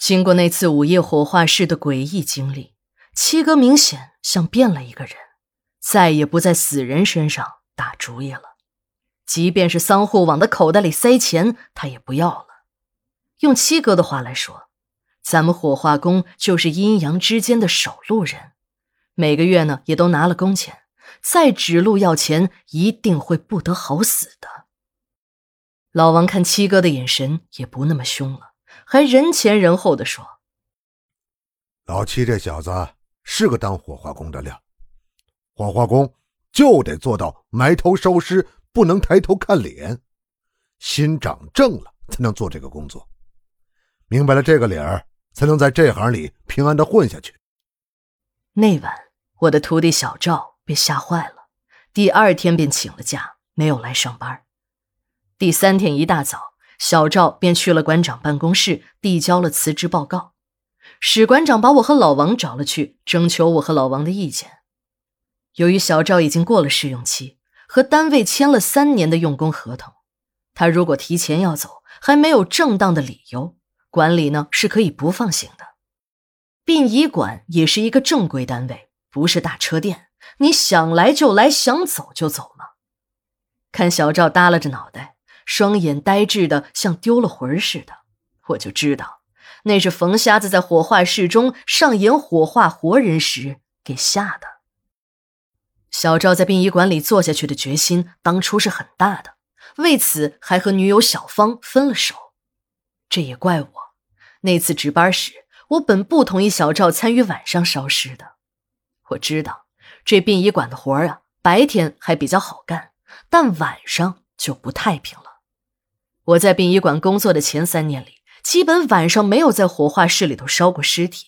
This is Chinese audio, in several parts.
经过那次午夜火化室的诡异经历，七哥明显像变了一个人，再也不在死人身上打主意了。即便是桑户往他口袋里塞钱，他也不要了。用七哥的话来说，咱们火化工就是阴阳之间的守路人，每个月呢也都拿了工钱，再指路要钱，一定会不得好死的。老王看七哥的眼神也不那么凶了。还人前人后的说：“老七这小子是个当火化工的料，火化工就得做到埋头收尸，不能抬头看脸，心长正了才能做这个工作。明白了这个理儿，才能在这行里平安的混下去。”那晚，我的徒弟小赵被吓坏了，第二天便请了假，没有来上班。第三天一大早。小赵便去了馆长办公室，递交了辞职报告。史馆长把我和老王找了去，征求我和老王的意见。由于小赵已经过了试用期，和单位签了三年的用工合同，他如果提前要走，还没有正当的理由，管理呢是可以不放行的。殡仪馆也是一个正规单位，不是大车店，你想来就来，想走就走吗？看小赵耷拉着脑袋。双眼呆滞的像丢了魂似的，我就知道那是冯瞎子在火化室中上演火化活人时给吓的。小赵在殡仪馆里做下去的决心当初是很大的，为此还和女友小芳分了手。这也怪我，那次值班时我本不同意小赵参与晚上烧尸的。我知道这殡仪馆的活儿啊，白天还比较好干，但晚上就不太平了。我在殡仪馆工作的前三年里，基本晚上没有在火化室里头烧过尸体。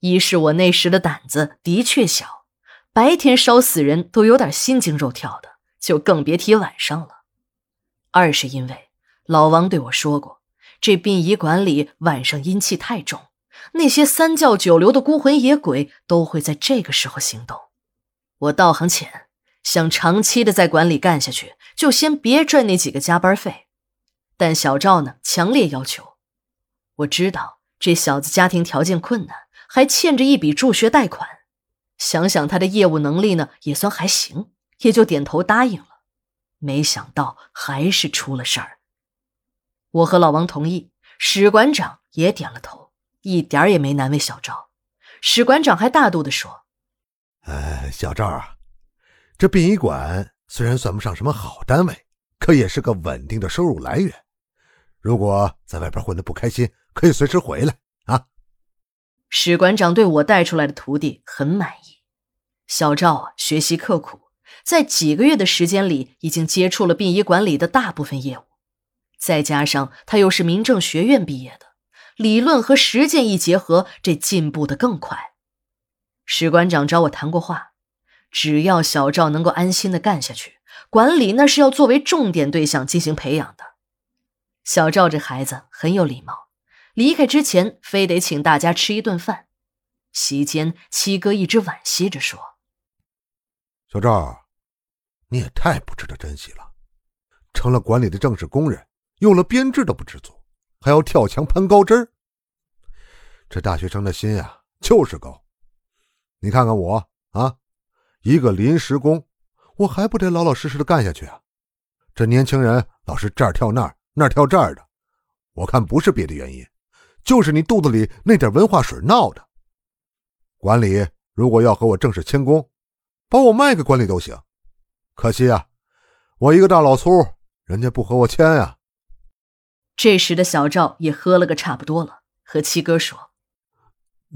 一是我那时的胆子的确小，白天烧死人都有点心惊肉跳的，就更别提晚上了。二是因为老王对我说过，这殡仪馆里晚上阴气太重，那些三教九流的孤魂野鬼都会在这个时候行动。我道行浅，想长期的在馆里干下去，就先别赚那几个加班费。但小赵呢，强烈要求。我知道这小子家庭条件困难，还欠着一笔助学贷款。想想他的业务能力呢，也算还行，也就点头答应了。没想到还是出了事儿。我和老王同意，史馆长也点了头，一点儿也没难为小赵。史馆长还大度的说：“哎，小赵啊，这殡仪馆虽然算不上什么好单位，可也是个稳定的收入来源。”如果在外边混得不开心，可以随时回来啊！史馆长对我带出来的徒弟很满意。小赵啊，学习刻苦，在几个月的时间里，已经接触了殡仪馆里的大部分业务。再加上他又是民政学院毕业的，理论和实践一结合，这进步的更快。史馆长找我谈过话，只要小赵能够安心的干下去，管理那是要作为重点对象进行培养的。小赵这孩子很有礼貌，离开之前非得请大家吃一顿饭。席间，七哥一直惋惜着说：“小赵，你也太不值得珍惜了，成了管理的正式工人，有了编制都不知足，还要跳墙攀高枝。这大学生的心呀，就是高。你看看我啊，一个临时工，我还不得老老实实的干下去啊？这年轻人老是这儿跳那儿。”那跳这儿的，我看不是别的原因，就是你肚子里那点文化水闹的。管理如果要和我正式签工，把我卖给管理都行。可惜啊，我一个大老粗，人家不和我签呀。这时的小赵也喝了个差不多了，和七哥说：“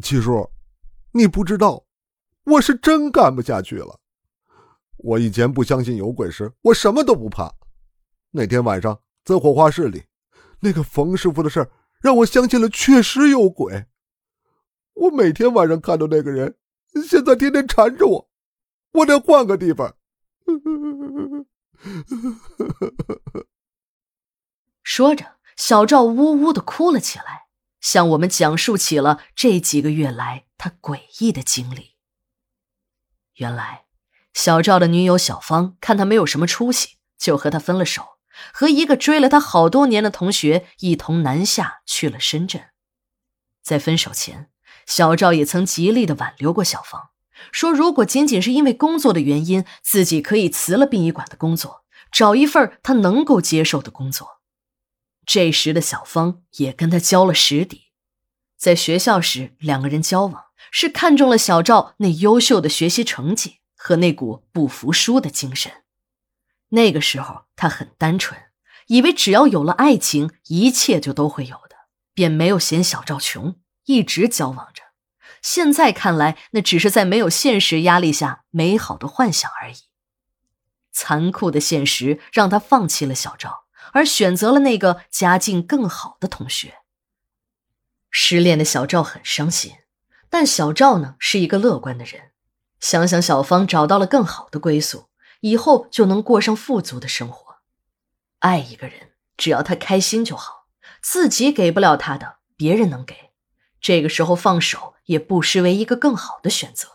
七叔，你不知道，我是真干不下去了。我以前不相信有鬼时，我什么都不怕。那天晚上。”在火化室里，那个冯师傅的事儿让我相信了，确实有鬼。我每天晚上看到那个人，现在天天缠着我，我得换个地方。说着，小赵呜呜的哭了起来，向我们讲述起了这几个月来他诡异的经历。原来，小赵的女友小芳看他没有什么出息，就和他分了手。和一个追了他好多年的同学一同南下去了深圳。在分手前，小赵也曾极力的挽留过小芳，说如果仅仅是因为工作的原因，自己可以辞了殡仪馆的工作，找一份他能够接受的工作。这时的小芳也跟他交了实底，在学校时，两个人交往是看中了小赵那优秀的学习成绩和那股不服输的精神。那个时候他很单纯，以为只要有了爱情，一切就都会有的。便没有嫌小赵穷，一直交往着。现在看来，那只是在没有现实压力下美好的幻想而已。残酷的现实让他放弃了小赵，而选择了那个家境更好的同学。失恋的小赵很伤心，但小赵呢是一个乐观的人，想想小芳找到了更好的归宿，以后就能过上富足的生活。爱一个人，只要他开心就好。自己给不了他的，别人能给。这个时候放手，也不失为一个更好的选择。